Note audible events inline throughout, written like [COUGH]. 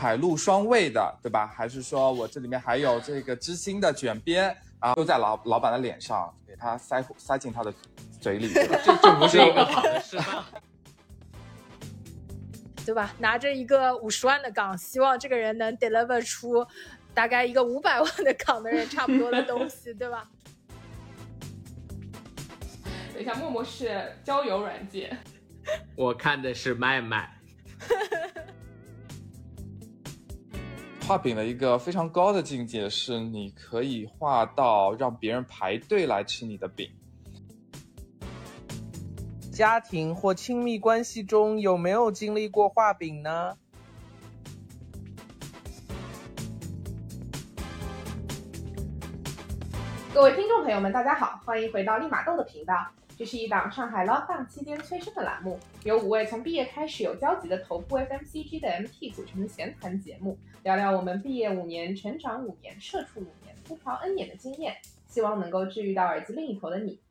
海陆双味的，对吧？还是说我这里面还有这个知心的卷边啊，都在老老板的脸上，给他塞塞进他的嘴里，对吧？这这不是一个好的示范。[LAUGHS] 对吧？拿着一个五十万的岗，希望这个人能 deliver 出大概一个五百万的岗的人差不多的东西，[LAUGHS] 对吧？等一下，陌陌是交友软件，我看的是麦麦。[LAUGHS] 画饼的一个非常高的境界是，你可以画到让别人排队来吃你的饼。家庭或亲密关系中有没有经历过画饼呢？各位听众朋友们，大家好，欢迎回到立马豆的频道。这是一档上海 lockdown 期间催生的栏目，由五位从毕业开始有交集的头部 FMCG 的 MT 组成的闲谈节目，聊聊我们毕业五年、成长五年、社畜五年、吐槽 N 年的经验，希望能够治愈到耳机另一头的你。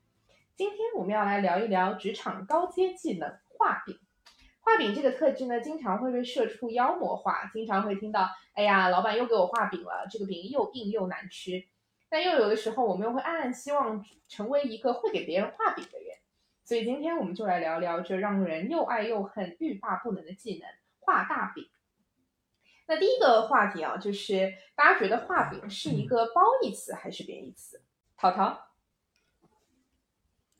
今天我们要来聊一聊职场高阶技能画饼。画饼这个特质呢，经常会被社畜妖魔化，经常会听到，哎呀，老板又给我画饼了，这个饼又硬又难吃。但又有的时候，我们又会暗暗希望成为一个会给别人画饼的人，所以今天我们就来聊聊这让人又爱又恨、欲罢不能的技能——画大饼。那第一个话题啊，就是大家觉得画饼是一个褒义词还是贬义词？淘淘，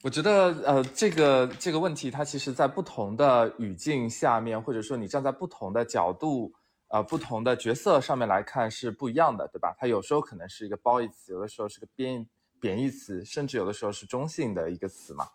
我觉得呃，这个这个问题，它其实在不同的语境下面，或者说你站在不同的角度。呃，不同的角色上面来看是不一样的，对吧？它有时候可能是一个褒义词，有的时候是个贬贬义词，甚至有的时候是中性的一个词嘛。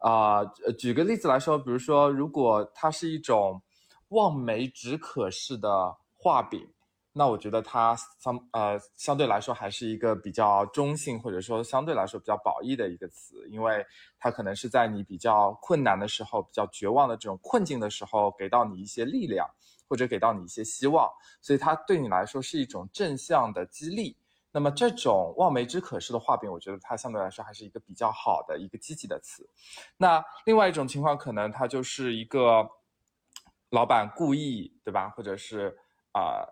啊，举个例子来说，比如说，如果它是一种望梅止渴式的画饼，那我觉得它相呃相对来说还是一个比较中性，或者说相对来说比较褒义的一个词，因为它可能是在你比较困难的时候、比较绝望的这种困境的时候，给到你一些力量。或者给到你一些希望，所以它对你来说是一种正向的激励。那么这种望梅止渴式的画饼，我觉得它相对来说还是一个比较好的一个积极的词。那另外一种情况，可能它就是一个老板故意，对吧？或者是啊，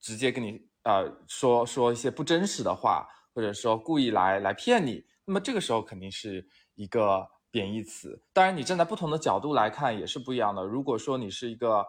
直接跟你呃说说一些不真实的话，或者说故意来来骗你。那么这个时候肯定是一个贬义词。当然，你站在不同的角度来看也是不一样的。如果说你是一个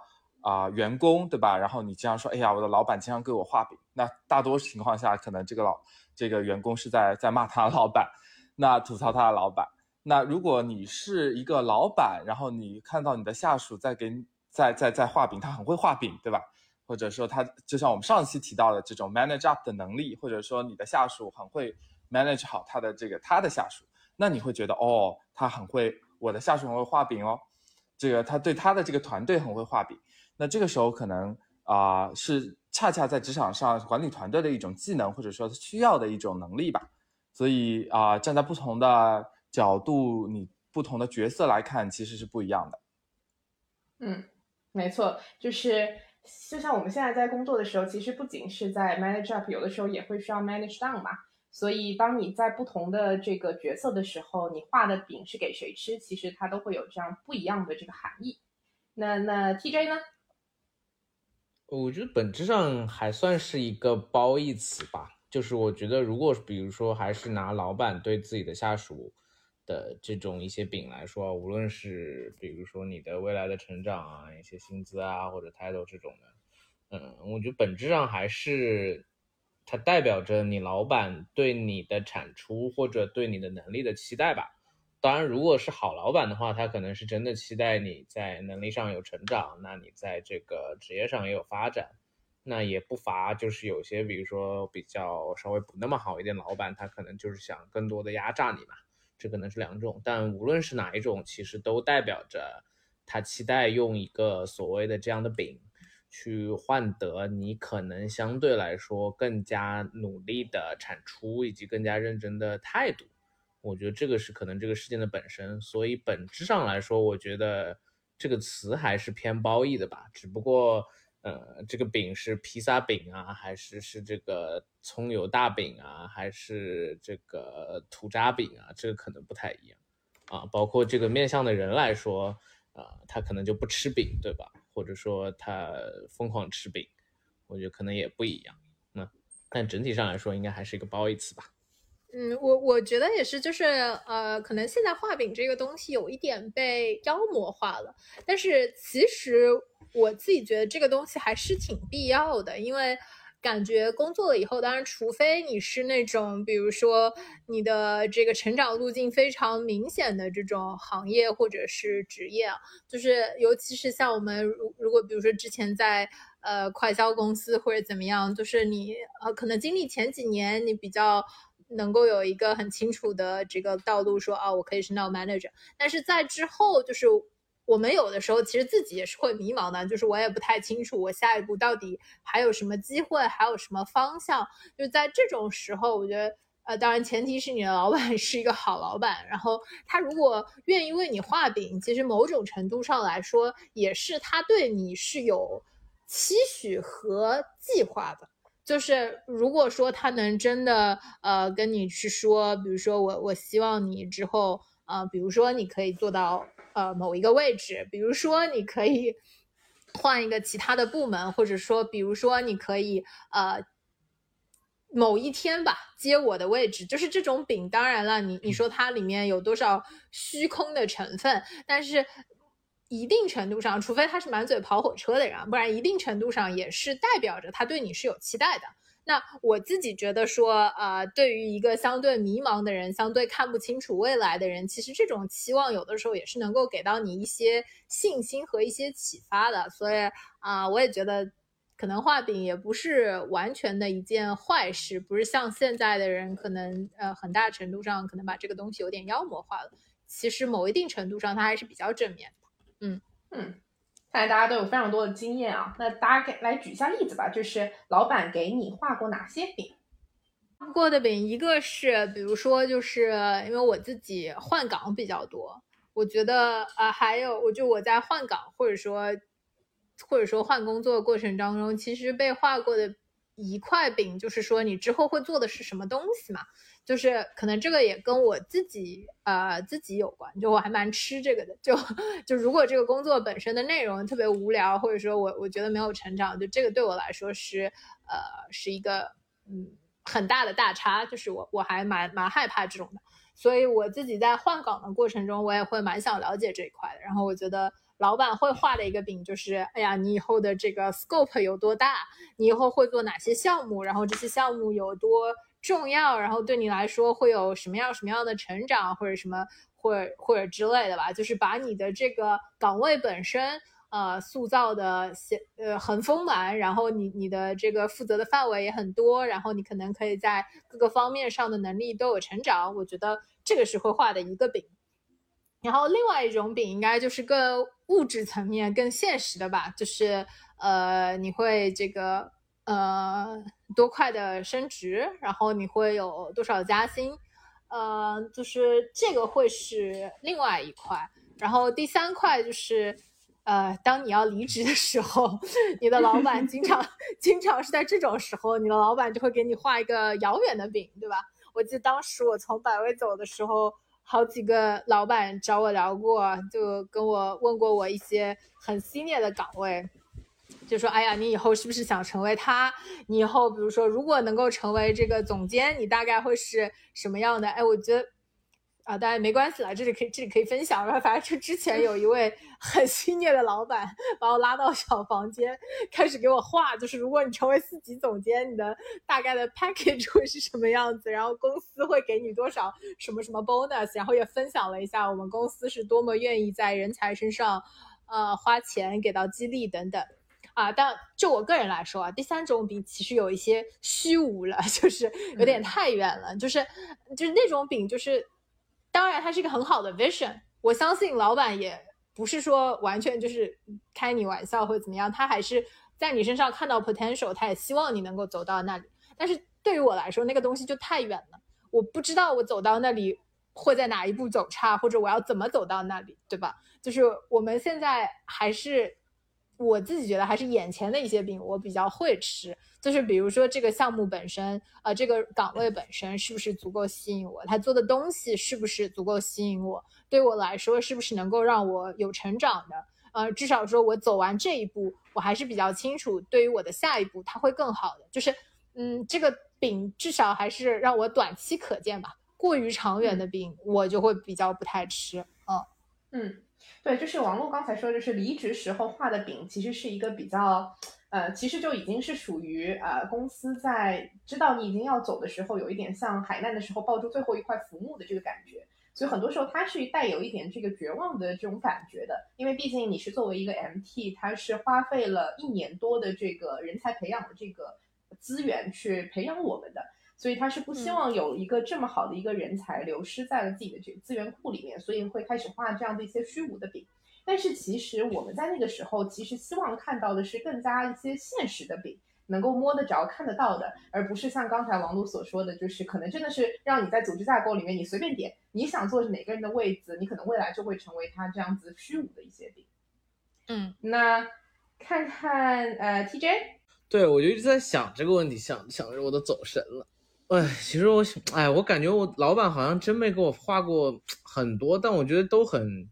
啊，员工对吧？然后你经常说，哎呀，我的老板经常给我画饼。那大多情况下，可能这个老这个员工是在在骂他的老板，那吐槽他的老板。那如果你是一个老板，然后你看到你的下属在给在在在画饼，他很会画饼，对吧？或者说他就像我们上期提到的这种 manage up 的能力，或者说你的下属很会 manage 好他的这个他的下属，那你会觉得哦，他很会，我的下属很会画饼哦，这个他对他的这个团队很会画饼。那这个时候可能啊，是恰恰在职场上管理团队的一种技能，或者说需要的一种能力吧。所以啊，站在不同的角度，你不同的角色来看，其实是不一样的。嗯，没错，就是就像我们现在在工作的时候，其实不仅是在 manage up，有的时候也会需要 manage down 嘛。所以当你在不同的这个角色的时候，你画的饼是给谁吃，其实它都会有这样不一样的这个含义。那那 TJ 呢？我觉得本质上还算是一个褒义词吧，就是我觉得如果比如说还是拿老板对自己的下属的这种一些饼来说，无论是比如说你的未来的成长啊，一些薪资啊或者 title 这种的，嗯，我觉得本质上还是它代表着你老板对你的产出或者对你的能力的期待吧。当然，如果是好老板的话，他可能是真的期待你在能力上有成长，那你在这个职业上也有发展。那也不乏就是有些，比如说比较稍微不那么好一点老板，他可能就是想更多的压榨你嘛。这可能是两种，但无论是哪一种，其实都代表着他期待用一个所谓的这样的饼，去换得你可能相对来说更加努力的产出以及更加认真的态度。我觉得这个是可能这个事件的本身，所以本质上来说，我觉得这个词还是偏褒义的吧。只不过，呃，这个饼是披萨饼啊，还是是这个葱油大饼啊，还是这个土渣饼啊？这个可能不太一样啊。包括这个面向的人来说，啊，他可能就不吃饼，对吧？或者说他疯狂吃饼，我觉得可能也不一样。那但整体上来说，应该还是一个褒义词吧。嗯，我我觉得也是，就是呃，可能现在画饼这个东西有一点被妖魔化了，但是其实我自己觉得这个东西还是挺必要的，因为感觉工作了以后，当然除非你是那种，比如说你的这个成长路径非常明显的这种行业或者是职业啊，就是尤其是像我们如如果比如说之前在呃快销公司或者怎么样，就是你呃可能经历前几年你比较。能够有一个很清楚的这个道路，说啊，我可以是 now manager。但是在之后，就是我们有的时候其实自己也是会迷茫的，就是我也不太清楚我下一步到底还有什么机会，还有什么方向。就在这种时候，我觉得，呃，当然前提是你的老板是一个好老板，然后他如果愿意为你画饼，其实某种程度上来说，也是他对你是有期许和计划的。就是如果说他能真的呃跟你去说，比如说我我希望你之后呃，比如说你可以做到呃某一个位置，比如说你可以换一个其他的部门，或者说比如说你可以呃某一天吧接我的位置，就是这种饼。当然了，你你说它里面有多少虚空的成分，但是。一定程度上，除非他是满嘴跑火车的人，不然一定程度上也是代表着他对你是有期待的。那我自己觉得说，呃，对于一个相对迷茫的人，相对看不清楚未来的人，其实这种期望有的时候也是能够给到你一些信心和一些启发的。所以啊，我也觉得可能画饼也不是完全的一件坏事，不是像现在的人可能呃很大程度上可能把这个东西有点妖魔化了。其实某一定程度上，它还是比较正面。嗯嗯，看来大家都有非常多的经验啊。那大家给来举一下例子吧，就是老板给你画过哪些饼？画过的饼，一个是比如说，就是因为我自己换岗比较多，我觉得啊，还有我就我在换岗或者说或者说换工作过程当中，其实被画过的一块饼，就是说你之后会做的是什么东西嘛。就是可能这个也跟我自己呃自己有关，就我还蛮吃这个的。就就如果这个工作本身的内容特别无聊，或者说我我觉得没有成长，就这个对我来说是呃是一个嗯很大的大差。就是我我还蛮蛮害怕这种的，所以我自己在换岗的过程中，我也会蛮想了解这一块的。然后我觉得老板会画的一个饼就是，哎呀，你以后的这个 scope 有多大？你以后会做哪些项目？然后这些项目有多？重要，然后对你来说会有什么样什么样的成长，或者什么，或者或者之类的吧，就是把你的这个岗位本身，呃，塑造的呃很丰满，然后你你的这个负责的范围也很多，然后你可能可以在各个方面上的能力都有成长，我觉得这个是会画的一个饼。然后另外一种饼应该就是更物质层面、更现实的吧，就是呃，你会这个。呃，多快的升职，然后你会有多少加薪？呃，就是这个会是另外一块。然后第三块就是，呃，当你要离职的时候，[LAUGHS] 你的老板经常 [LAUGHS] 经常是在这种时候，你的老板就会给你画一个遥远的饼，对吧？我记得当时我从百威走的时候，好几个老板找我聊过，就跟我问过我一些很新烈的岗位。就说，哎呀，你以后是不是想成为他？你以后比如说，如果能够成为这个总监，你大概会是什么样的？哎，我觉得，啊，当然没关系了，这里可以这里可以分享。然 [LAUGHS] 后反正就之前有一位很心虐的老板，把我拉到小房间，开始给我画，就是如果你成为四级总监，你的大概的 package [LAUGHS] 会是什么样子？然后公司会给你多少什么什么 bonus？然后也分享了一下我们公司是多么愿意在人才身上，呃，花钱给到激励等等。啊，但就我个人来说啊，第三种饼其实有一些虚无了，[LAUGHS] 就是有点太远了，就是就是那种饼，就是当然它是一个很好的 vision，我相信老板也不是说完全就是开你玩笑或者怎么样，他还是在你身上看到 potential，他也希望你能够走到那里。但是对于我来说，那个东西就太远了，我不知道我走到那里会在哪一步走差，或者我要怎么走到那里，对吧？就是我们现在还是。我自己觉得还是眼前的一些饼，我比较会吃。就是比如说这个项目本身，呃，这个岗位本身是不是足够吸引我？他做的东西是不是足够吸引我？对我来说是不是能够让我有成长的？呃，至少说我走完这一步，我还是比较清楚，对于我的下一步它会更好的。就是，嗯，这个饼至少还是让我短期可见吧。过于长远的饼，我就会比较不太吃。嗯嗯，对，就是王璐刚才说，就是离职时候画的饼，其实是一个比较，呃，其实就已经是属于呃公司在知道你已经要走的时候，有一点像海难的时候抱住最后一块浮木的这个感觉。所以很多时候它是带有一点这个绝望的这种感觉的，因为毕竟你是作为一个 MT，它是花费了一年多的这个人才培养的这个资源去培养我们的，所以他是不希望有一个这么好的一个人才流失在了自己的这个资源库里面，所以会开始画这样的一些虚无的饼。但是其实我们在那个时候，其实希望看到的是更加一些现实的饼。能够摸得着、看得到的，而不是像刚才王璐所说的，就是可能真的是让你在组织架构里面，你随便点，你想坐哪个人的位子，你可能未来就会成为他这样子虚无的一些饼。嗯，那看看呃，TJ，对我就一直在想这个问题，想想着我都走神了。哎，其实我想，哎，我感觉我老板好像真没给我画过很多，但我觉得都很，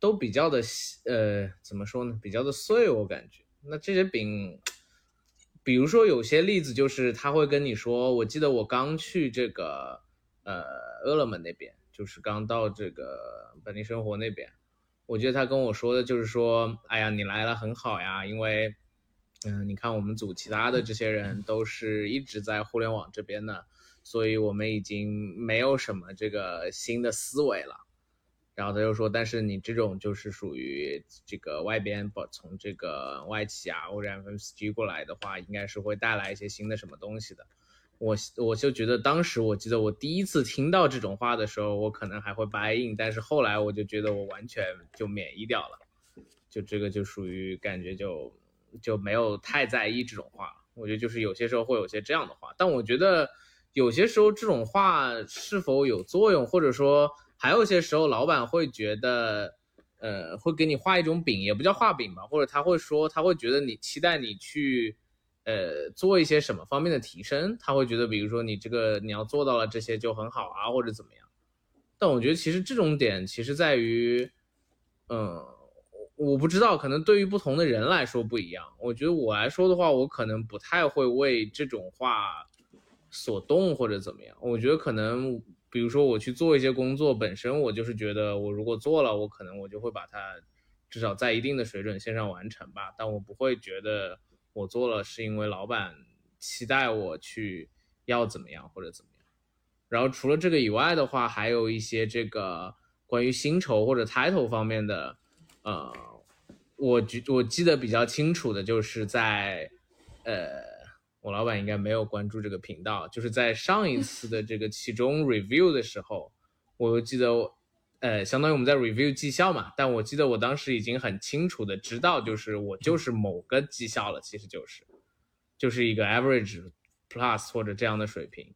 都比较的，呃，怎么说呢？比较的碎，我感觉。那这些饼。比如说有些例子就是他会跟你说，我记得我刚去这个呃饿了么那边，就是刚到这个本地生活那边，我记得他跟我说的就是说，哎呀你来了很好呀，因为嗯你看我们组其他的这些人都是一直在互联网这边的，所以我们已经没有什么这个新的思维了。然后他又说，但是你这种就是属于这个外边不从这个外企啊或者 FMCG 过来的话，应该是会带来一些新的什么东西的。我我就觉得当时我记得我第一次听到这种话的时候，我可能还会 buy in，但是后来我就觉得我完全就免疫掉了，就这个就属于感觉就就没有太在意这种话。我觉得就是有些时候会有些这样的话，但我觉得有些时候这种话是否有作用，或者说。还有一些时候，老板会觉得，呃，会给你画一种饼，也不叫画饼吧，或者他会说，他会觉得你期待你去，呃，做一些什么方面的提升，他会觉得，比如说你这个你要做到了这些就很好啊，或者怎么样。但我觉得其实这种点其实在于，嗯，我不知道，可能对于不同的人来说不一样。我觉得我来说的话，我可能不太会为这种话所动或者怎么样。我觉得可能。比如说我去做一些工作，本身我就是觉得我如果做了，我可能我就会把它至少在一定的水准线上完成吧。但我不会觉得我做了是因为老板期待我去要怎么样或者怎么样。然后除了这个以外的话，还有一些这个关于薪酬或者 title 方面的，呃，我记我记得比较清楚的就是在呃。我老板应该没有关注这个频道，就是在上一次的这个 [LAUGHS] 其中 review 的时候，我记得，呃，相当于我们在 review 绩效嘛，但我记得我当时已经很清楚的知道，就是我就是某个绩效了，其实就是，就是一个 average plus 或者这样的水平，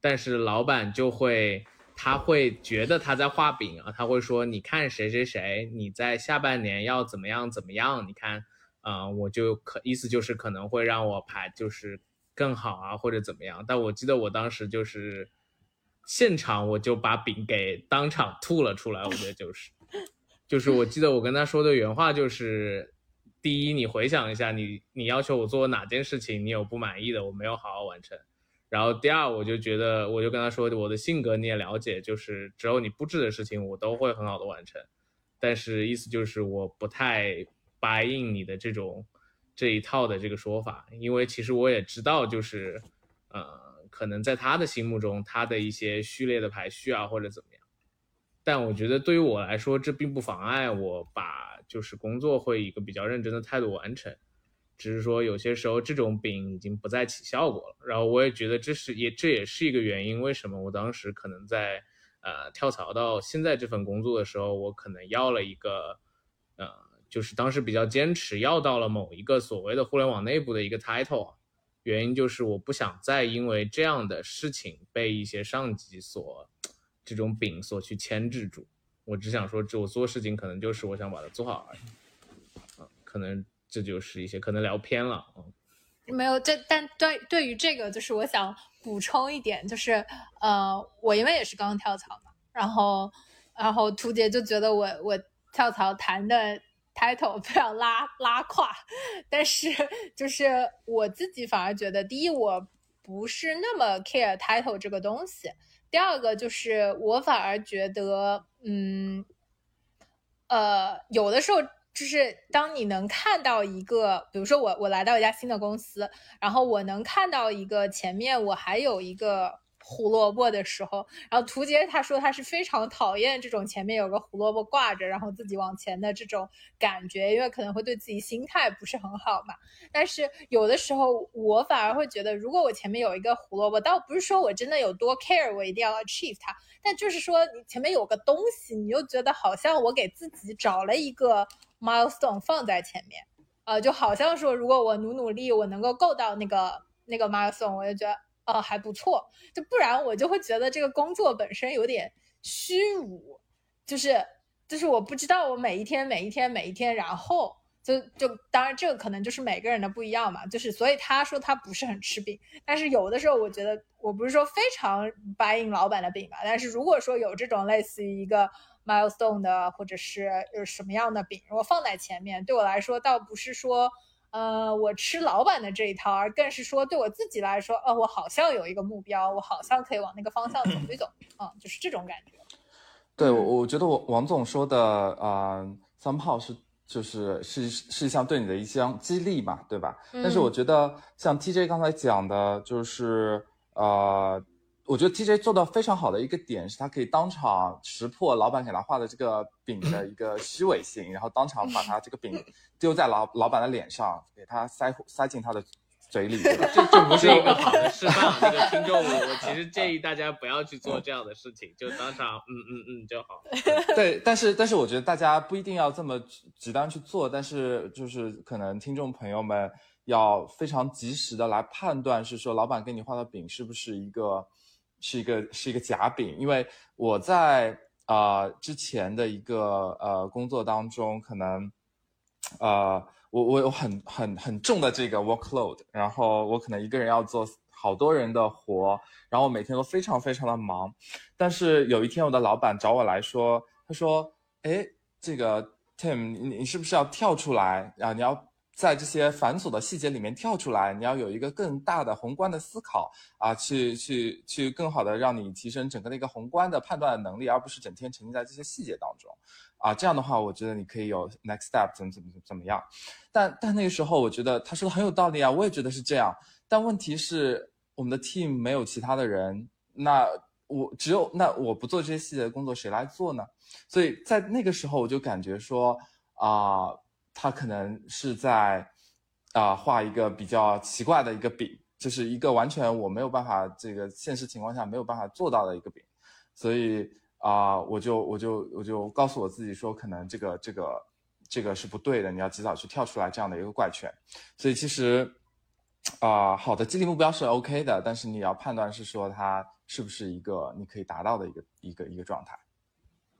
但是老板就会，他会觉得他在画饼啊，他会说，你看谁谁谁，你在下半年要怎么样怎么样，你看。啊，我就可意思就是可能会让我排就是更好啊，或者怎么样。但我记得我当时就是现场我就把饼给当场吐了出来。我觉得就是，就是我记得我跟他说的原话就是：第一，你回想一下，你你要求我做哪件事情，你有不满意的，我没有好好完成。然后第二，我就觉得我就跟他说，我的性格你也了解，就是只有你布置的事情，我都会很好的完成。但是意思就是我不太。答应你的这种这一套的这个说法，因为其实我也知道，就是呃，可能在他的心目中，他的一些序列的排序啊，或者怎么样。但我觉得对于我来说，这并不妨碍我把就是工作会以一个比较认真的态度完成。只是说有些时候这种饼已经不再起效果了。然后我也觉得这是也这也是一个原因，为什么我当时可能在呃跳槽到现在这份工作的时候，我可能要了一个呃。就是当时比较坚持要到了某一个所谓的互联网内部的一个 title，原因就是我不想再因为这样的事情被一些上级所这种饼所去牵制住。我只想说，这我做事情可能就是我想把它做好而已。啊，可能这就是一些可能聊偏了啊。没有，这但对对于这个，就是我想补充一点，就是呃，我因为也是刚跳槽嘛，然后然后图杰就觉得我我跳槽谈的。title，不要拉拉胯。但是就是我自己反而觉得，第一我不是那么 care title 这个东西，第二个就是我反而觉得，嗯，呃，有的时候。就是当你能看到一个，比如说我我来到一家新的公司，然后我能看到一个前面我还有一个。胡萝卜的时候，然后图杰他说他是非常讨厌这种前面有个胡萝卜挂着，然后自己往前的这种感觉，因为可能会对自己心态不是很好嘛。但是有的时候我反而会觉得，如果我前面有一个胡萝卜，倒不是说我真的有多 care，我一定要 achieve 它，但就是说你前面有个东西，你又觉得好像我给自己找了一个 milestone 放在前面，呃，就好像说如果我努努力，我能够够到那个那个 milestone，我就觉得。呃，还不错，就不然我就会觉得这个工作本身有点虚无，就是就是我不知道我每一天每一天每一天，然后就就当然这个可能就是每个人的不一样嘛，就是所以他说他不是很吃饼，但是有的时候我觉得我不是说非常白应老板的饼吧，但是如果说有这种类似于一个 milestone 的或者是有什么样的饼，如果放在前面，对我来说倒不是说。呃，我吃老板的这一套，而更是说对我自己来说，呃，我好像有一个目标，我好像可以往那个方向走一走，[LAUGHS] 啊，就是这种感觉。对，我我觉得我王总说的啊，三炮是就是是是一项对你的一项激励嘛，对吧？但是我觉得像 TJ 刚才讲的，就是呃。我觉得 TJ 做到非常好的一个点是，他可以当场识破老板给他画的这个饼的一个虚伪性，然后当场把他这个饼 [LAUGHS] 丢在老老板的脸上，给他塞塞进他的嘴里。[LAUGHS] 这这不是一个好的示范。这个听众，我其实建议大家不要去做这样的事情，就当场嗯嗯嗯就好。[LAUGHS] 对，但是但是我觉得大家不一定要这么极端去做，但是就是可能听众朋友们要非常及时的来判断，是说老板给你画的饼是不是一个。是一个是一个夹饼，因为我在啊之前的一个呃工作当中，可能呃我我有很很很重的这个 workload，然后我可能一个人要做好多人的活，然后每天都非常非常的忙。但是有一天我的老板找我来说，他说：“哎，这个 Tim，你你是不是要跳出来啊？你要。”在这些繁琐的细节里面跳出来，你要有一个更大的宏观的思考啊，去去去更好的让你提升整个的一个宏观的判断的能力，而不是整天沉浸在这些细节当中啊。这样的话，我觉得你可以有 next step 怎么怎么怎么样。但但那个时候，我觉得他说的很有道理啊，我也觉得是这样。但问题是，我们的 team 没有其他的人，那我只有那我不做这些细节的工作，谁来做呢？所以在那个时候，我就感觉说啊。他可能是在啊画一个比较奇怪的一个饼，就是一个完全我没有办法这个现实情况下没有办法做到的一个饼，所以啊我就我就我就告诉我自己说，可能这个这个这个是不对的，你要及早去跳出来这样的一个怪圈。所以其实啊好的激励目标是 OK 的，但是你要判断是说它是不是一个你可以达到的一个一个一个状态。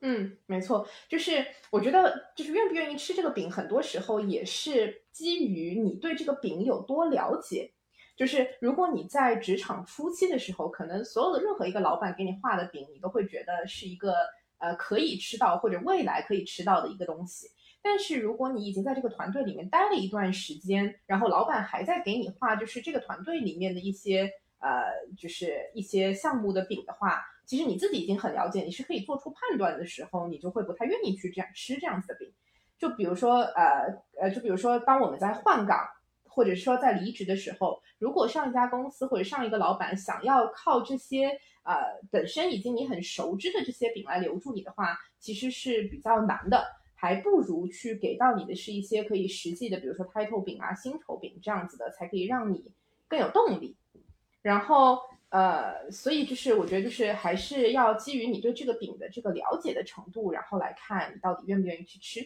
嗯，没错，就是我觉得，就是愿不愿意吃这个饼，很多时候也是基于你对这个饼有多了解。就是如果你在职场初期的时候，可能所有的任何一个老板给你画的饼，你都会觉得是一个呃可以吃到或者未来可以吃到的一个东西。但是如果你已经在这个团队里面待了一段时间，然后老板还在给你画，就是这个团队里面的一些呃，就是一些项目的饼的话。其实你自己已经很了解，你是可以做出判断的时候，你就会不太愿意去这样吃这样子的饼。就比如说，呃呃，就比如说，当我们在换岗或者说在离职的时候，如果上一家公司或者上一个老板想要靠这些呃本身已经你很熟知的这些饼来留住你的话，其实是比较难的，还不如去给到你的是一些可以实际的，比如说 title 饼啊、薪酬饼这样子的，才可以让你更有动力。然后。呃，所以就是我觉得就是还是要基于你对这个饼的这个了解的程度，然后来看你到底愿不愿意去吃。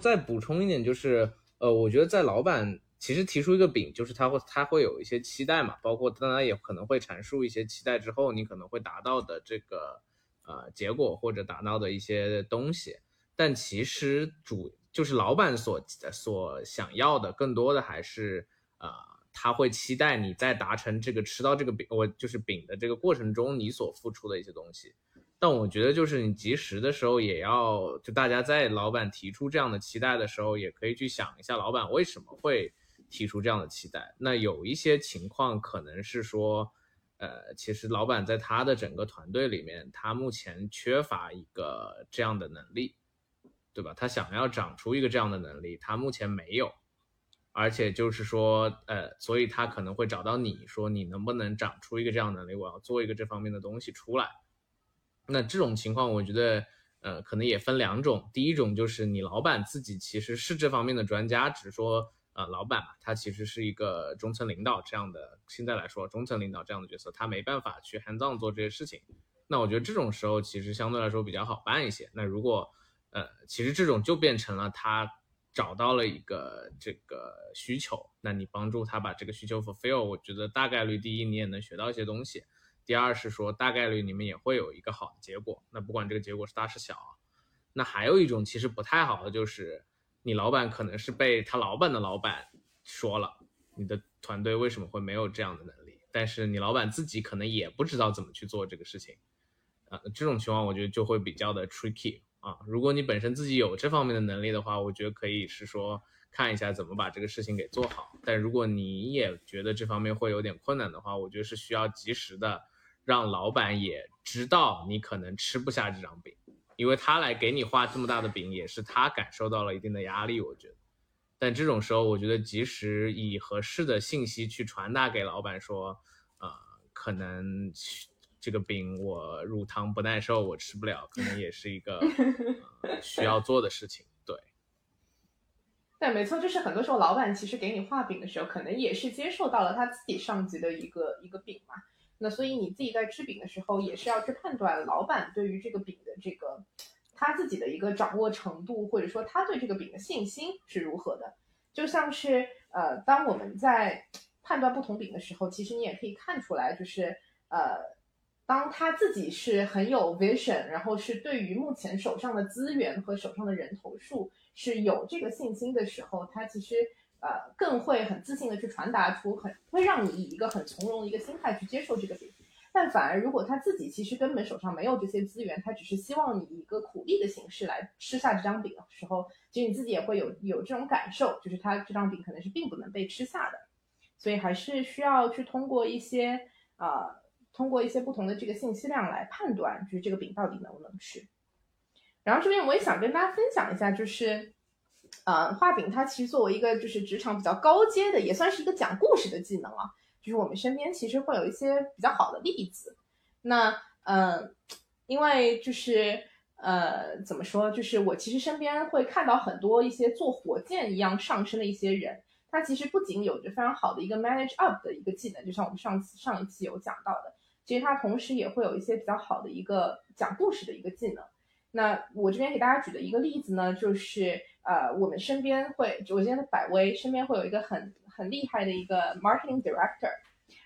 再补充一点就是，呃，我觉得在老板其实提出一个饼，就是他会他会有一些期待嘛，包括当然也可能会阐述一些期待之后你可能会达到的这个呃结果或者达到的一些东西。但其实主就是老板所所想要的更多的还是呃。他会期待你在达成这个吃到这个饼，我就是饼的这个过程中，你所付出的一些东西，但我觉得就是你及时的时候也要，就大家在老板提出这样的期待的时候，也可以去想一下老板为什么会提出这样的期待。那有一些情况可能是说，呃，其实老板在他的整个团队里面，他目前缺乏一个这样的能力，对吧？他想要长出一个这样的能力，他目前没有，而且就是说，呃，所以他可能会找到你说，你能不能长出一个这样的能力？我要做一个这方面的东西出来。那这种情况，我觉得，呃，可能也分两种。第一种就是你老板自己其实是这方面的专家，只是说，呃，老板嘛，他其实是一个中层领导这样的，现在来说，中层领导这样的角色，他没办法去 hands on 做这些事情。那我觉得这种时候其实相对来说比较好办一些。那如果，呃，其实这种就变成了他找到了一个这个需求，那你帮助他把这个需求 fulfill，我觉得大概率第一你也能学到一些东西。第二是说，大概率你们也会有一个好的结果。那不管这个结果是大是小，那还有一种其实不太好的，就是你老板可能是被他老板的老板说了，你的团队为什么会没有这样的能力？但是你老板自己可能也不知道怎么去做这个事情，啊，这种情况我觉得就会比较的 tricky 啊。如果你本身自己有这方面的能力的话，我觉得可以是说看一下怎么把这个事情给做好。但如果你也觉得这方面会有点困难的话，我觉得是需要及时的。让老板也知道你可能吃不下这张饼，因为他来给你画这么大的饼，也是他感受到了一定的压力。我觉得，但这种时候，我觉得及时以合适的信息去传达给老板，说，呃，可能这个饼我乳糖不耐受，我吃不了，可能也是一个需要做的事情。对，[LAUGHS] 对，没错，就是很多时候老板其实给你画饼的时候，可能也是接受到了他自己上级的一个一个饼嘛。那所以你自己在吃饼的时候，也是要去判断老板对于这个饼的这个他自己的一个掌握程度，或者说他对这个饼的信心是如何的。就像是呃，当我们在判断不同饼的时候，其实你也可以看出来，就是呃，当他自己是很有 vision，然后是对于目前手上的资源和手上的人头数是有这个信心的时候，他其实。呃，更会很自信的去传达出很会让你以一个很从容的一个心态去接受这个饼，但反而如果他自己其实根本手上没有这些资源，他只是希望你以一个苦力的形式来吃下这张饼的时候，其实你自己也会有有这种感受，就是他这张饼可能是并不能被吃下的，所以还是需要去通过一些呃，通过一些不同的这个信息量来判断，就是这个饼到底能不能吃。然后这边我也想跟大家分享一下，就是。呃，画饼它其实作为一个就是职场比较高阶的，也算是一个讲故事的技能啊。就是我们身边其实会有一些比较好的例子。那嗯，因为就是呃，怎么说？就是我其实身边会看到很多一些做火箭一样上升的一些人，他其实不仅有着非常好的一个 manage up 的一个技能，就像我们上次上一期有讲到的，其实他同时也会有一些比较好的一个讲故事的一个技能。那我这边给大家举的一个例子呢，就是。呃，我们身边会，我今天的百威身边会有一个很很厉害的一个 marketing director，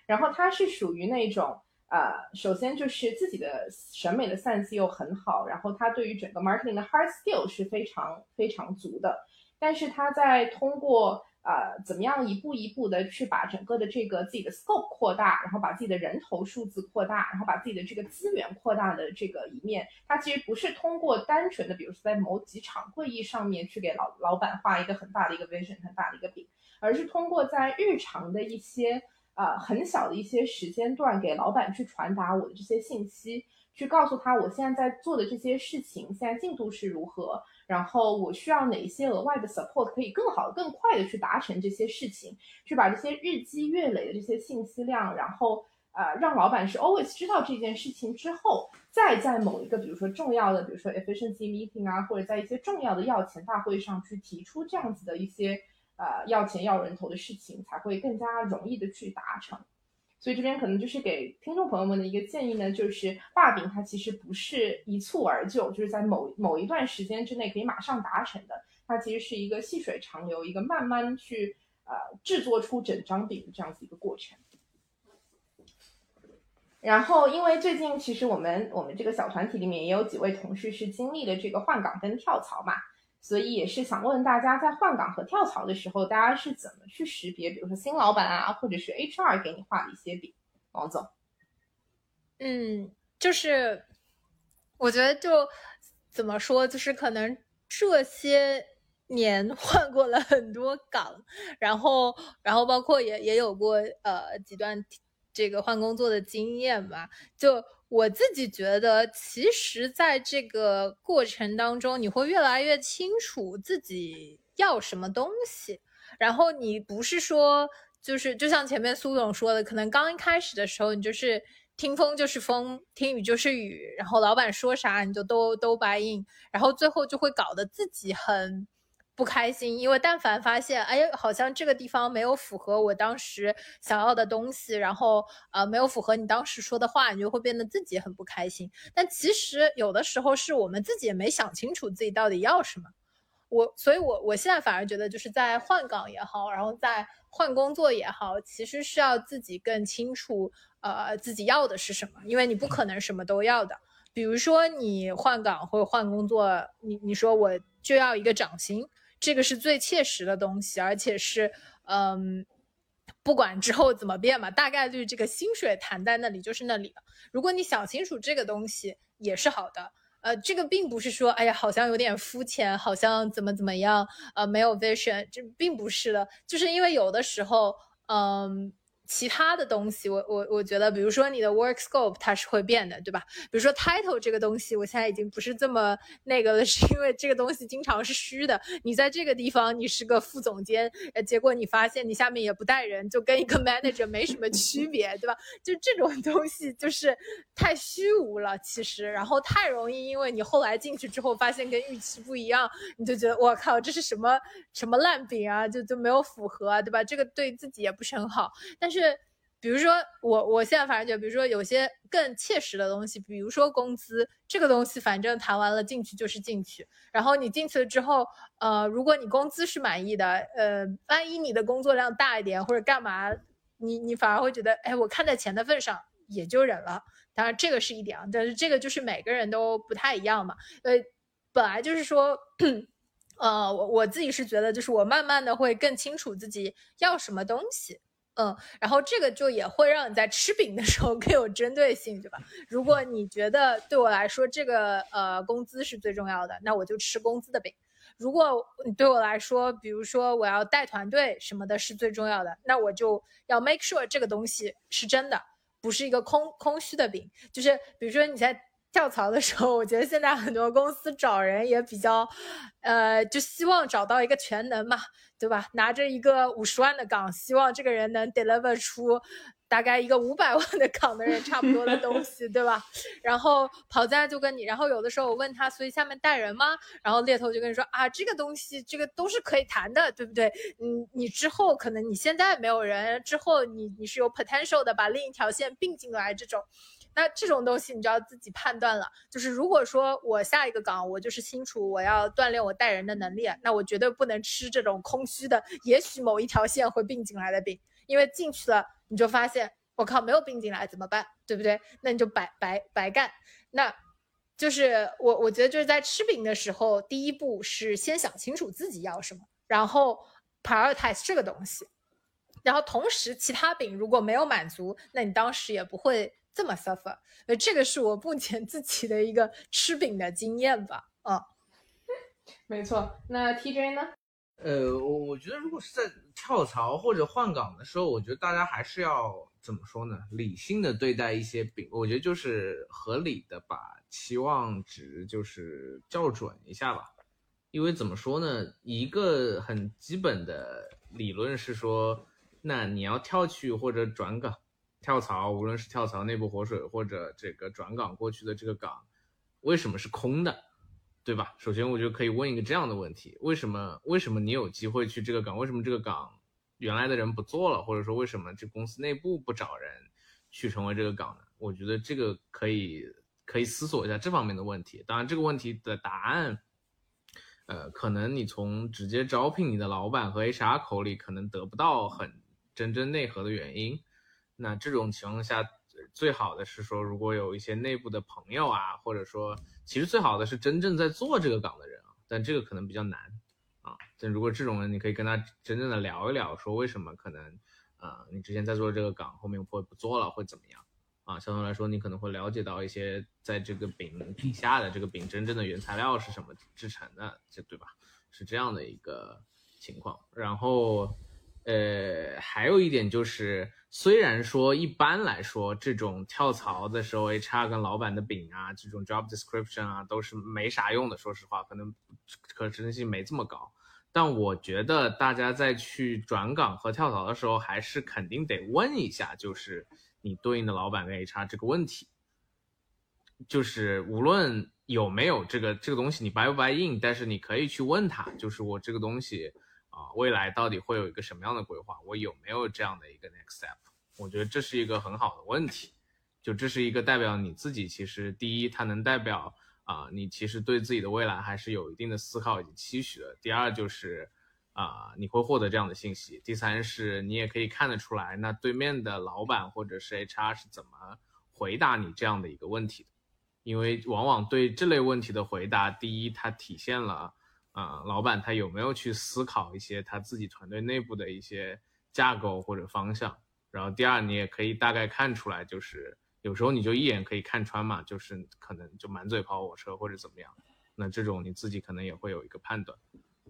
然后他是属于那种，呃，首先就是自己的审美的 sense 又很好，然后他对于整个 marketing 的 hard skill 是非常非常足的，但是他在通过。呃，怎么样一步一步的去把整个的这个自己的 scope 扩大，然后把自己的人头数字扩大，然后把自己的这个资源扩大的这个一面，它其实不是通过单纯的，比如说在某几场会议上面去给老老板画一个很大的一个 vision，很大的一个饼，而是通过在日常的一些呃很小的一些时间段给老板去传达我的这些信息，去告诉他我现在在做的这些事情现在进度是如何。然后我需要哪一些额外的 support，可以更好、更快的去达成这些事情，去把这些日积月累的这些信息量，然后呃让老板是 always 知道这件事情之后，再在某一个比如说重要的，比如说 efficiency meeting 啊，或者在一些重要的要钱大会上去提出这样子的一些呃要钱要人头的事情，才会更加容易的去达成。所以这边可能就是给听众朋友们的一个建议呢，就是画饼它其实不是一蹴而就，就是在某某一段时间之内可以马上达成的，它其实是一个细水长流，一个慢慢去呃制作出整张饼的这样子一个过程。然后，因为最近其实我们我们这个小团体里面也有几位同事是经历了这个换岗跟跳槽嘛。所以也是想问大家，在换岗和跳槽的时候，大家是怎么去识别？比如说新老板啊，或者是 HR 给你画的一些饼，王总。嗯，就是我觉得就怎么说，就是可能这些年 [LAUGHS] 换过了很多岗，然后然后包括也也有过呃几段这个换工作的经验吧。就我自己觉得，其实在这个过程当中，你会越来越清楚自己要什么东西，然后你不是说就是就像前面苏总说的，可能刚一开始的时候，你就是。听风就是风，听雨就是雨，然后老板说啥你就都都答应，然后最后就会搞得自己很不开心，因为但凡发现，哎，好像这个地方没有符合我当时想要的东西，然后呃没有符合你当时说的话，你就会变得自己很不开心。但其实有的时候是我们自己也没想清楚自己到底要什么。我所以，我我现在反而觉得，就是在换岗也好，然后在换工作也好，其实是要自己更清楚，呃，自己要的是什么，因为你不可能什么都要的。比如说你换岗或者换工作，你你说我就要一个涨薪，这个是最切实的东西，而且是，嗯，不管之后怎么变嘛，大概率这个薪水谈在那里就是那里了。如果你想清楚这个东西，也是好的。呃，这个并不是说，哎呀，好像有点肤浅，好像怎么怎么样，呃，没有 vision，这并不是的，就是因为有的时候，嗯。其他的东西，我我我觉得，比如说你的 work scope 它是会变的，对吧？比如说 title 这个东西，我现在已经不是这么那个了，是因为这个东西经常是虚的。你在这个地方你是个副总监，呃，结果你发现你下面也不带人，就跟一个 manager 没什么区别，对吧？就这种东西就是太虚无了，其实，然后太容易，因为你后来进去之后发现跟预期不一样，你就觉得我靠，这是什么什么烂饼啊，就就没有符合，对吧？这个对自己也不是很好，但是。是，比如说我，我现在反正就，比如说有些更切实的东西，比如说工资这个东西，反正谈完了进去就是进去。然后你进去了之后，呃，如果你工资是满意的，呃，万一你的工作量大一点或者干嘛，你你反而会觉得，哎，我看在钱的份上也就忍了。当然这个是一点啊，但是这个就是每个人都不太一样嘛。呃，本来就是说，呃，我我自己是觉得，就是我慢慢的会更清楚自己要什么东西。嗯，然后这个就也会让你在吃饼的时候 [LAUGHS] 更有针对性，对吧？如果你觉得对我来说这个呃工资是最重要的，那我就吃工资的饼；如果你对我来说，比如说我要带团队什么的是最重要的，那我就要 make sure 这个东西是真的，不是一个空空虚的饼。就是比如说你在跳槽的时候，我觉得现在很多公司找人也比较，呃，就希望找到一个全能嘛。对吧？拿着一个五十万的岗，希望这个人能 deliver 出大概一个五百万的岗的人差不多的东 [LAUGHS] 西，对吧？然后跑在就跟你，然后有的时候我问他，所以下面带人吗？然后猎头就跟你说啊，这个东西这个都是可以谈的，对不对？嗯，你之后可能你现在没有人，之后你你是有 potential 的，把另一条线并进来这种。那这种东西你就要自己判断了。就是如果说我下一个岗，我就是清楚我要锻炼我带人的能力，那我绝对不能吃这种空虚的，也许某一条线会并进来的饼，因为进去了你就发现我靠没有并进来怎么办？对不对？那你就白白白干。那就是我我觉得就是在吃饼的时候，第一步是先想清楚自己要什么，然后 prioritize 这个东西，然后同时其他饼如果没有满足，那你当时也不会。这么 suffer，呃，这个是我目前自己的一个吃饼的经验吧，啊，[LAUGHS] 没错。那 TJ 呢？呃，我我觉得如果是在跳槽或者换岗的时候，我觉得大家还是要怎么说呢？理性的对待一些饼，我觉得就是合理的把期望值就是校准一下吧。因为怎么说呢？一个很基本的理论是说，那你要跳去或者转岗。跳槽，无论是跳槽内部活水，或者这个转岗过去的这个岗，为什么是空的，对吧？首先，我觉得可以问一个这样的问题：为什么？为什么你有机会去这个岗？为什么这个岗原来的人不做了？或者说，为什么这公司内部不找人去成为这个岗呢？我觉得这个可以可以思索一下这方面的问题。当然，这个问题的答案，呃，可能你从直接招聘你的老板和 HR 口里可能得不到很真正内核的原因。那这种情况下，最好的是说，如果有一些内部的朋友啊，或者说，其实最好的是真正在做这个岗的人啊，但这个可能比较难啊。但如果这种人，你可以跟他真正的聊一聊，说为什么可能，呃，你之前在做这个岗，后面会不做了，会怎么样啊，相对来说你可能会了解到一些在这个饼底下的这个饼真正的原材料是什么制成的，这对吧？是这样的一个情况。然后，呃，还有一点就是，虽然说一般来说这种跳槽的时候，HR 跟老板的饼啊，这种 job description 啊，都是没啥用的。说实话，可能可执行性没这么高。但我觉得大家在去转岗和跳槽的时候，还是肯定得问一下，就是你对应的老板跟 HR 这个问题，就是无论有没有这个这个东西，你 buy 不 buy in，但是你可以去问他，就是我这个东西啊、未来到底会有一个什么样的规划，我有没有这样的一个 next step？我觉得这是一个很好的问题，就这是一个代表你自己，其实第一，它能代表。啊，你其实对自己的未来还是有一定的思考以及期许的。第二就是，啊，你会获得这样的信息。第三是你也可以看得出来，那对面的老板或者是 HR 是怎么回答你这样的一个问题的。因为往往对这类问题的回答，第一，它体现了，啊，老板他有没有去思考一些他自己团队内部的一些架构或者方向。然后第二，你也可以大概看出来，就是。有时候你就一眼可以看穿嘛，就是可能就满嘴跑火车或者怎么样，那这种你自己可能也会有一个判断。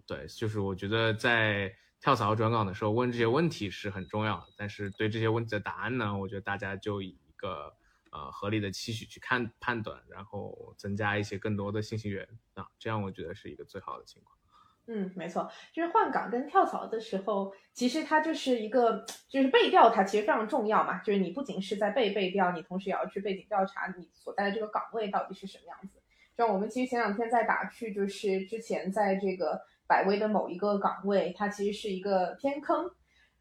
对，就是我觉得在跳槽转岗的时候问这些问题是很重要的，但是对这些问题的答案呢，我觉得大家就以一个呃合理的期许去看判断，然后增加一些更多的信息源啊，这样我觉得是一个最好的情况。嗯，没错，就是换岗跟跳槽的时候，其实它就是一个，就是背调，它其实非常重要嘛。就是你不仅是在背背调，你同时也要去背景调查你所在的这个岗位到底是什么样子。像我们其实前两天在打趣，就是之前在这个百威的某一个岗位，它其实是一个偏坑。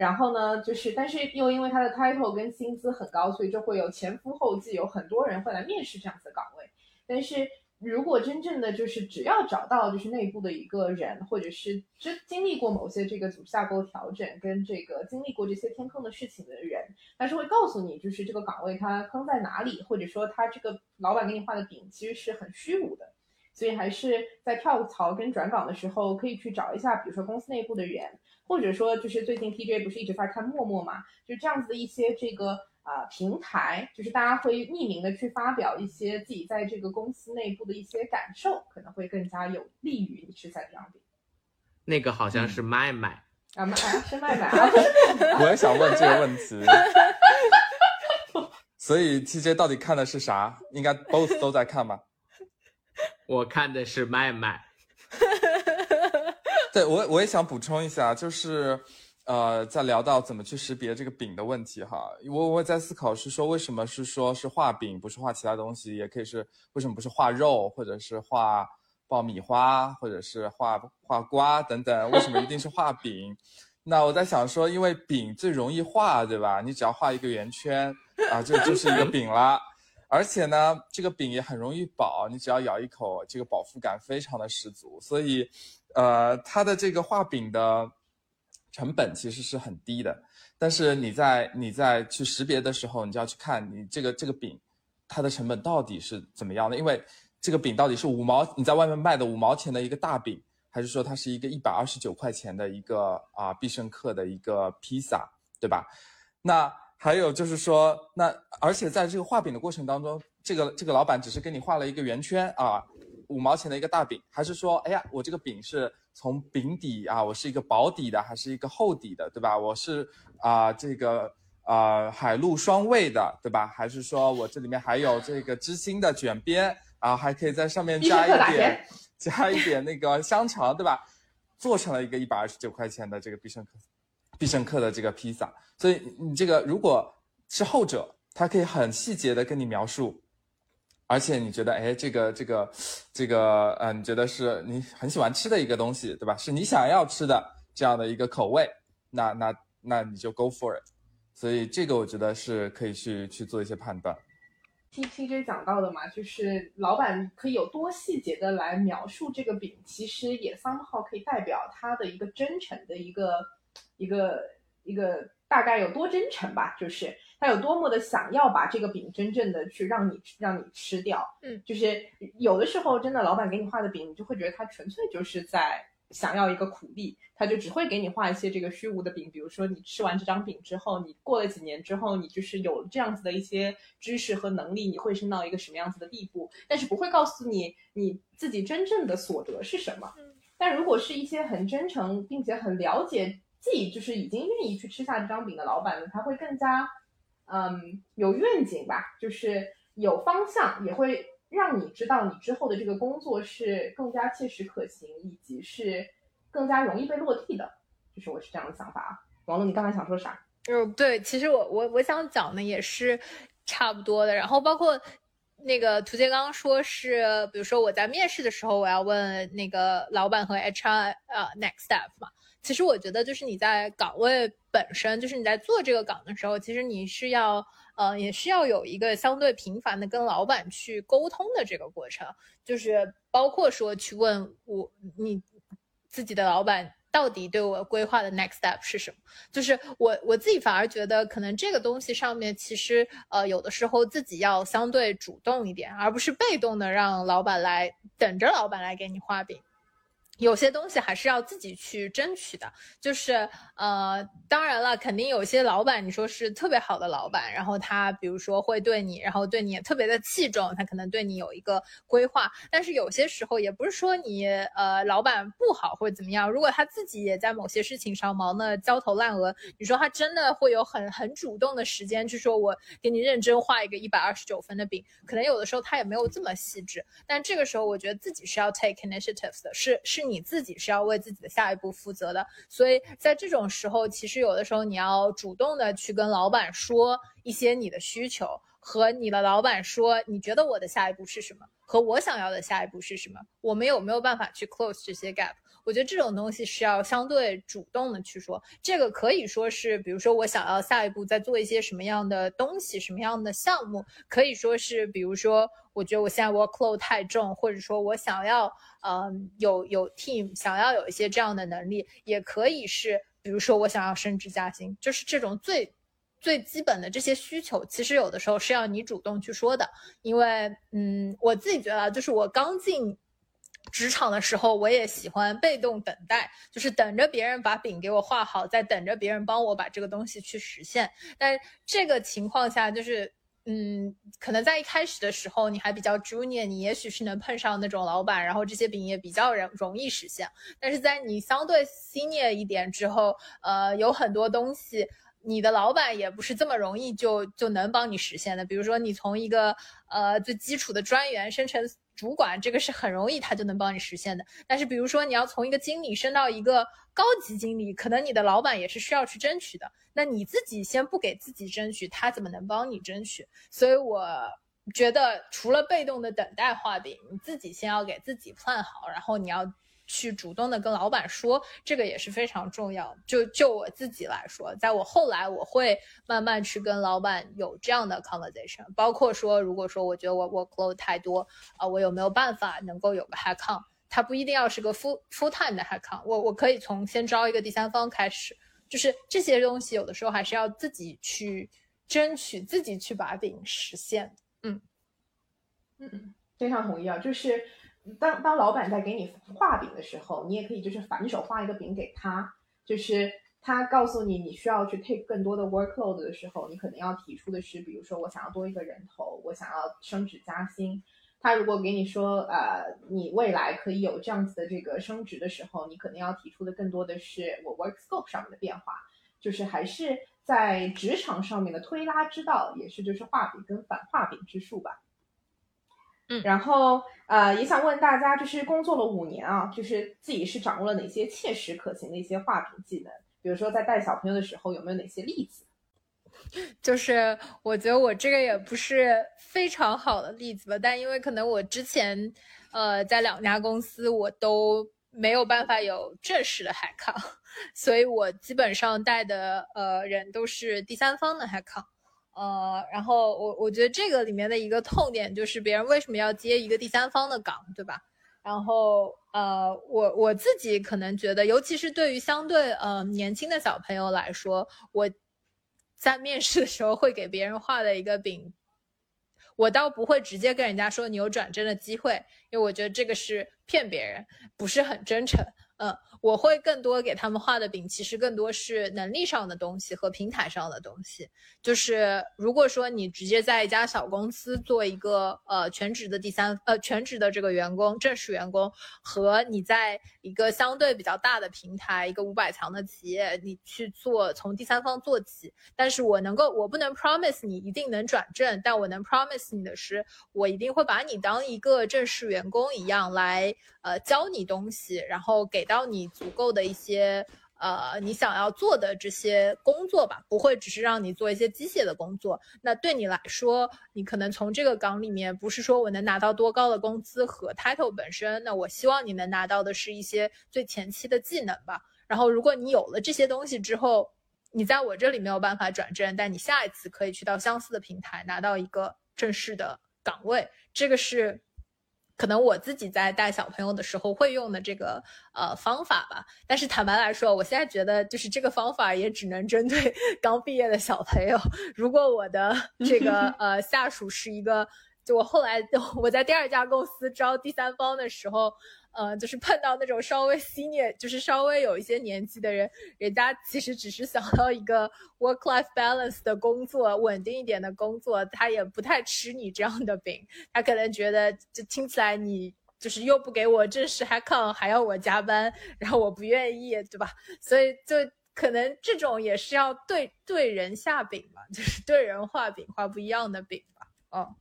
然后呢，就是但是又因为它的 title 跟薪资很高，所以就会有前赴后继，有很多人会来面试这样子的岗位。但是如果真正的就是只要找到就是内部的一个人，或者是真经历过某些这个组织架构调整跟这个经历过这些天坑的事情的人，他是会告诉你，就是这个岗位它坑在哪里，或者说他这个老板给你画的饼其实是很虚无的。所以还是在跳槽跟转岗的时候，可以去找一下，比如说公司内部的人，或者说就是最近 TJ 不是一直在看陌陌嘛，就这样子的一些这个。啊、呃，平台就是大家会匿名的去发表一些自己在这个公司内部的一些感受，可能会更加有利于你吃在这样饼。那个好像是麦麦、嗯、啊，麦啊是麦麦 [LAUGHS] 啊，我也想问这个问题。[LAUGHS] 所以 TJ 到底看的是啥？应该 both 都在看吧？我看的是麦麦。[LAUGHS] 对我我也想补充一下，就是。呃，在聊到怎么去识别这个饼的问题哈，我我在思考是说，为什么是说是画饼，不是画其他东西，也可以是为什么不是画肉，或者是画爆米花，或者是画画瓜等等，为什么一定是画饼？那我在想说，因为饼最容易画，对吧？你只要画一个圆圈啊，就就是一个饼了。而且呢，这个饼也很容易饱，你只要咬一口，这个饱腹感非常的十足。所以，呃，它的这个画饼的。成本其实是很低的，但是你在你在去识别的时候，你就要去看你这个这个饼，它的成本到底是怎么样的？因为这个饼到底是五毛你在外面卖的五毛钱的一个大饼，还是说它是一个一百二十九块钱的一个啊必胜客的一个披萨，对吧？那还有就是说，那而且在这个画饼的过程当中，这个这个老板只是给你画了一个圆圈啊。五毛钱的一个大饼，还是说，哎呀，我这个饼是从饼底啊，我是一个薄底的，还是一个厚底的，对吧？我是啊、呃，这个啊、呃、海陆双味的，对吧？还是说我这里面还有这个芝心的卷边啊，还可以在上面加一点加一点那个香肠，对吧？做成了一个一百二十九块钱的这个必胜客必胜客的这个披萨，所以你这个如果是后者，它可以很细节的跟你描述。而且你觉得，哎，这个这个这个，呃，你觉得是你很喜欢吃的一个东西，对吧？是你想要吃的这样的一个口味，那那那你就 go for it。所以这个我觉得是可以去去做一些判断。T T J 讲到的嘛，就是老板可以有多细节的来描述这个饼，其实也三号可以代表他的一个真诚的一个一个一个大概有多真诚吧，就是。他有多么的想要把这个饼真正的去让你让你吃掉，嗯，就是有的时候真的老板给你画的饼，你就会觉得他纯粹就是在想要一个苦力，他就只会给你画一些这个虚无的饼。比如说，你吃完这张饼之后，你过了几年之后，你就是有这样子的一些知识和能力，你会升到一个什么样子的地步，但是不会告诉你你自己真正的所得是什么。但如果是一些很真诚并且很了解自己，就是已经愿意去吃下这张饼的老板呢，他会更加，嗯，有愿景吧，就是有方向，也会让你知道你之后的这个工作是更加切实可行，以及是更加容易被落地的。就是我是这样的想法啊。王璐，你刚才想说啥？嗯，对，其实我我我想讲的也是差不多的，然后包括。那个涂杰刚刚说是，比如说我在面试的时候，我要问那个老板和 HR，呃，next step 嘛。其实我觉得就是你在岗位本身，就是你在做这个岗的时候，其实你是要，呃，也是要有一个相对频繁的跟老板去沟通的这个过程，就是包括说去问我你自己的老板。到底对我规划的 next step 是什么？就是我我自己反而觉得，可能这个东西上面其实呃有的时候自己要相对主动一点，而不是被动的让老板来等着老板来给你画饼。有些东西还是要自己去争取的，就是呃，当然了，肯定有些老板，你说是特别好的老板，然后他比如说会对你，然后对你也特别的器重，他可能对你有一个规划。但是有些时候也不是说你呃老板不好或者怎么样，如果他自己也在某些事情上忙得焦头烂额，你说他真的会有很很主动的时间去说我给你认真画一个一百二十九分的饼，可能有的时候他也没有这么细致。但这个时候我觉得自己是要 take initiative 的，是是。你自己是要为自己的下一步负责的，所以在这种时候，其实有的时候你要主动的去跟老板说一些你的需求，和你的老板说你觉得我的下一步是什么，和我想要的下一步是什么，我们有没有办法去 close 这些 gap？我觉得这种东西是要相对主动的去说，这个可以说是，比如说我想要下一步再做一些什么样的东西，什么样的项目，可以说是，比如说我觉得我现在 workload 太重，或者说我想要，嗯，有有 team，想要有一些这样的能力，也可以是，比如说我想要升职加薪，就是这种最最基本的这些需求，其实有的时候是要你主动去说的，因为，嗯，我自己觉得，就是我刚进。职场的时候，我也喜欢被动等待，就是等着别人把饼给我画好，再等着别人帮我把这个东西去实现。但这个情况下，就是，嗯，可能在一开始的时候，你还比较 junior，你也许是能碰上那种老板，然后这些饼也比较容容易实现。但是在你相对 senior 一点之后，呃，有很多东西，你的老板也不是这么容易就就能帮你实现的。比如说，你从一个呃最基础的专员升成。主管这个是很容易，他就能帮你实现的。但是，比如说你要从一个经理升到一个高级经理，可能你的老板也是需要去争取的。那你自己先不给自己争取，他怎么能帮你争取？所以我觉得，除了被动的等待画饼，你自己先要给自己 plan 好，然后你要。去主动的跟老板说，这个也是非常重要。就就我自己来说，在我后来，我会慢慢去跟老板有这样的 conversation，包括说，如果说我觉得我 workload 太多啊，我有没有办法能够有个 h a c k o n 它不一定要是个 full full time 的 h a c k o n 我我可以从先招一个第三方开始，就是这些东西有的时候还是要自己去争取，自己去把饼实现。嗯嗯，非常同意啊，就是。当当老板在给你画饼的时候，你也可以就是反手画一个饼给他，就是他告诉你你需要去 take 更多的 workload 的时候，你可能要提出的是，比如说我想要多一个人头，我想要升职加薪。他如果给你说，呃，你未来可以有这样子的这个升职的时候，你可能要提出的更多的是我 work scope 上面的变化，就是还是在职场上面的推拉之道，也是就是画饼跟反画饼之术吧。嗯，然后呃，也想问大家，就是工作了五年啊，就是自己是掌握了哪些切实可行的一些画饼技能？比如说在带小朋友的时候，有没有哪些例子？[LAUGHS] 就是我觉得我这个也不是非常好的例子吧，但因为可能我之前呃在两家公司我都没有办法有正式的海康，[LAUGHS] 所以我基本上带的呃人都是第三方的海康。呃，然后我我觉得这个里面的一个痛点就是别人为什么要接一个第三方的岗，对吧？然后呃，我我自己可能觉得，尤其是对于相对呃年轻的小朋友来说，我在面试的时候会给别人画的一个饼，我倒不会直接跟人家说你有转正的机会，因为我觉得这个是骗别人，不是很真诚。嗯，我会更多给他们画的饼，其实更多是能力上的东西和平台上的东西。就是如果说你直接在一家小公司做一个呃全职的第三呃全职的这个员工正式员工，和你在一个相对比较大的平台一个五百强的企业，你去做从第三方做起，但是我能够我不能 promise 你一定能转正，但我能 promise 你的是，我一定会把你当一个正式员工一样来呃教你东西，然后给。到你足够的一些呃，你想要做的这些工作吧，不会只是让你做一些机械的工作。那对你来说，你可能从这个岗里面，不是说我能拿到多高的工资和 title 本身，那我希望你能拿到的是一些最前期的技能吧。然后，如果你有了这些东西之后，你在我这里没有办法转正，但你下一次可以去到相似的平台拿到一个正式的岗位，这个是。可能我自己在带小朋友的时候会用的这个呃方法吧，但是坦白来说，我现在觉得就是这个方法也只能针对 [LAUGHS] 刚毕业的小朋友。如果我的 [LAUGHS] 这个呃下属是一个，就我后来 [LAUGHS] 我在第二家公司招第三方的时候。呃，就是碰到那种稍微细腻就是稍微有一些年纪的人，人家其实只是想要一个 work life balance 的工作，稳定一点的工作，他也不太吃你这样的饼，他可能觉得就听起来你就是又不给我正式 hack on，还要我加班，然后我不愿意，对吧？所以就可能这种也是要对对人下饼嘛，就是对人画饼，画不一样的饼吧，哦。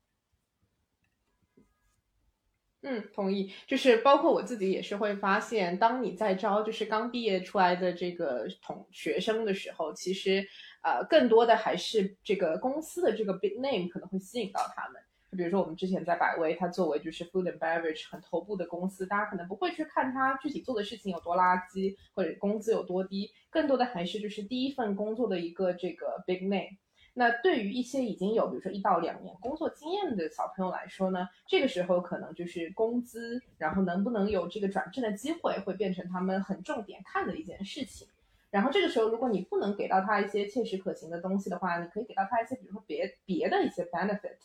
嗯，同意。就是包括我自己也是会发现，当你在招就是刚毕业出来的这个同学生的时候，其实呃更多的还是这个公司的这个 big name 可能会吸引到他们。就比如说我们之前在百威，它作为就是 food and beverage 很头部的公司，大家可能不会去看它具体做的事情有多垃圾或者工资有多低，更多的还是就是第一份工作的一个这个 big name。那对于一些已经有比如说一到两年工作经验的小朋友来说呢，这个时候可能就是工资，然后能不能有这个转正的机会，会变成他们很重点看的一件事情。然后这个时候，如果你不能给到他一些切实可行的东西的话，你可以给到他一些，比如说别别的一些 benefit。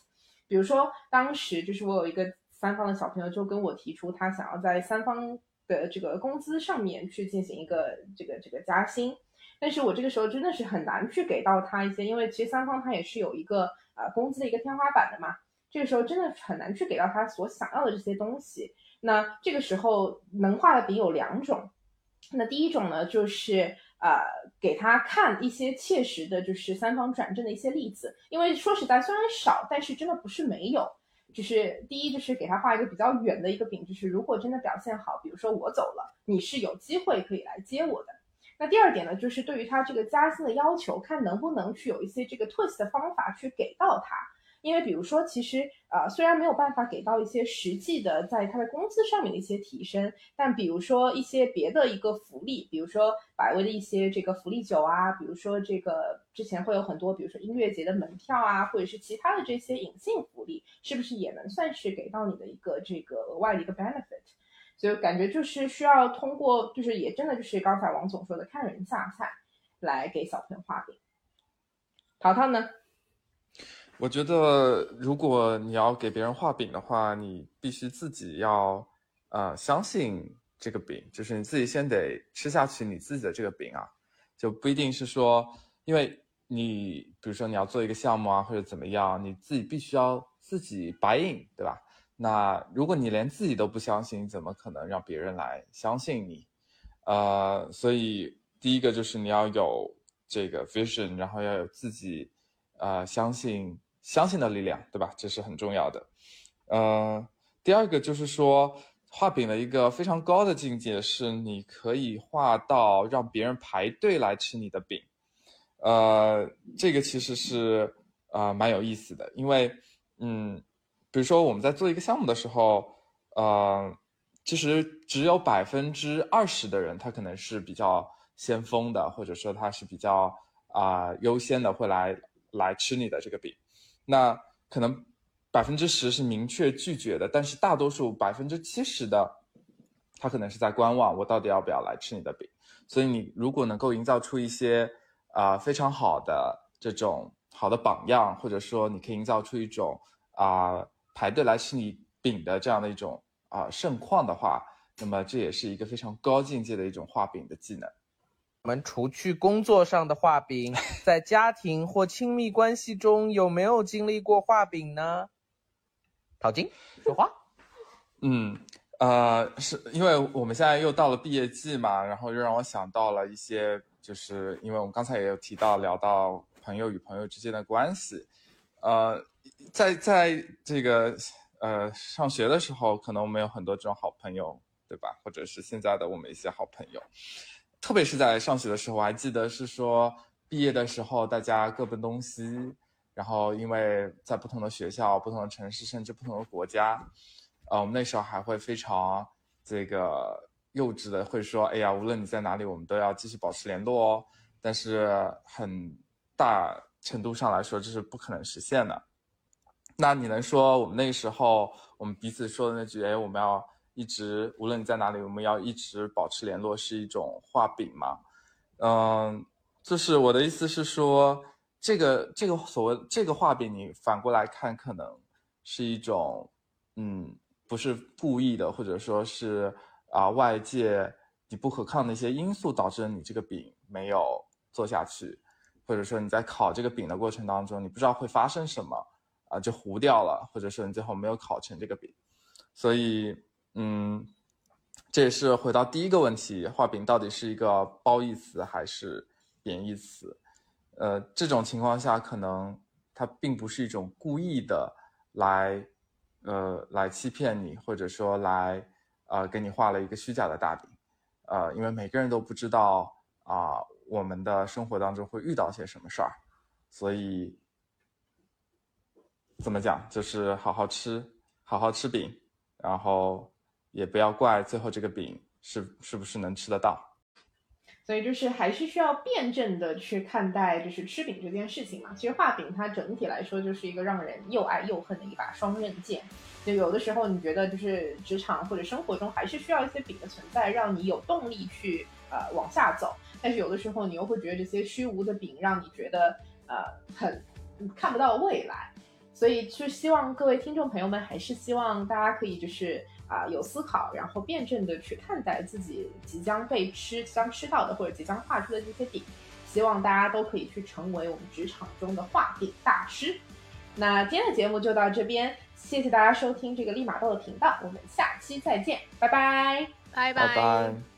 比如说当时就是我有一个三方的小朋友就跟我提出，他想要在三方的这个工资上面去进行一个这个这个加薪。但是我这个时候真的是很难去给到他一些，因为其实三方他也是有一个呃工资的一个天花板的嘛。这个时候真的很难去给到他所想要的这些东西。那这个时候能画的饼有两种，那第一种呢就是呃给他看一些切实的，就是三方转正的一些例子。因为说实在虽然少，但是真的不是没有。就是第一就是给他画一个比较远的一个饼，就是如果真的表现好，比如说我走了，你是有机会可以来接我的。那第二点呢，就是对于他这个加薪的要求，看能不能去有一些这个 twist 的方法去给到他。因为比如说，其实呃虽然没有办法给到一些实际的在他的工资上面的一些提升，但比如说一些别的一个福利，比如说百威的一些这个福利酒啊，比如说这个之前会有很多，比如说音乐节的门票啊，或者是其他的这些隐性福利，是不是也能算是给到你的一个这个额外的一个 benefit？所以感觉就是需要通过，就是也真的就是刚才王总说的看人下菜，来给小朋友画饼。淘淘呢？我觉得如果你要给别人画饼的话，你必须自己要呃相信这个饼，就是你自己先得吃下去你自己的这个饼啊，就不一定是说，因为你比如说你要做一个项目啊或者怎么样，你自己必须要自己 buy in，对吧？那如果你连自己都不相信，怎么可能让别人来相信你？呃，所以第一个就是你要有这个 vision，然后要有自己呃相信相信的力量，对吧？这是很重要的。呃，第二个就是说画饼的一个非常高的境界是，你可以画到让别人排队来吃你的饼。呃，这个其实是啊蛮有意思的，因为嗯。比如说我们在做一个项目的时候，呃，其实只有百分之二十的人他可能是比较先锋的，或者说他是比较啊优先的会来来吃你的这个饼，那可能百分之十是明确拒绝的，但是大多数百分之七十的他可能是在观望，我到底要不要来吃你的饼？所以你如果能够营造出一些啊非常好的这种好的榜样，或者说你可以营造出一种啊。排队来吃你饼的这样的一种啊盛况的话，那么这也是一个非常高境界的一种画饼的技能。我们除去工作上的画饼，[LAUGHS] 在家庭或亲密关系中有没有经历过画饼呢？陶晶说话。嗯，呃，是因为我们现在又到了毕业季嘛，然后又让我想到了一些，就是因为我们刚才也有提到聊到朋友与朋友之间的关系，呃，在在这个呃上学的时候，可能我们有很多这种好朋友，对吧？或者是现在的我们一些好朋友。特别是在上学的时候，我还记得是说毕业的时候，大家各奔东西，然后因为在不同的学校、不同的城市，甚至不同的国家，呃，我们那时候还会非常这个幼稚的会说：“哎呀，无论你在哪里，我们都要继续保持联络哦。”但是很大程度上来说，这是不可能实现的。那你能说我们那个时候我们彼此说的那句：“哎，我们要。”一直无论你在哪里，我们要一直保持联络，是一种画饼吗？嗯，就是我的意思是说，这个这个所谓这个画饼，你反过来看，可能是一种，嗯，不是故意的，或者说是啊外界你不可抗的一些因素导致你这个饼没有做下去，或者说你在烤这个饼的过程当中，你不知道会发生什么啊，就糊掉了，或者说你最后没有烤成这个饼，所以。嗯，这也是回到第一个问题，画饼到底是一个褒义词还是贬义词？呃，这种情况下，可能它并不是一种故意的来，呃，来欺骗你，或者说来，呃，给你画了一个虚假的大饼，呃，因为每个人都不知道啊，我们的生活当中会遇到些什么事儿，所以怎么讲，就是好好吃，好好吃饼，然后。也不要怪最后这个饼是是不是能吃得到，所以就是还是需要辩证的去看待，就是吃饼这件事情嘛。其实画饼它整体来说就是一个让人又爱又恨的一把双刃剑。就有的时候你觉得就是职场或者生活中还是需要一些饼的存在，让你有动力去呃往下走。但是有的时候你又会觉得这些虚无的饼让你觉得呃很看不到未来。所以就希望各位听众朋友们还是希望大家可以就是。啊，有思考，然后辩证的去看待自己即将被吃、即将吃到的或者即将画出的这些饼，希望大家都可以去成为我们职场中的画饼大师。那今天的节目就到这边，谢谢大家收听这个立马豆的频道，我们下期再见，拜拜，拜拜拜。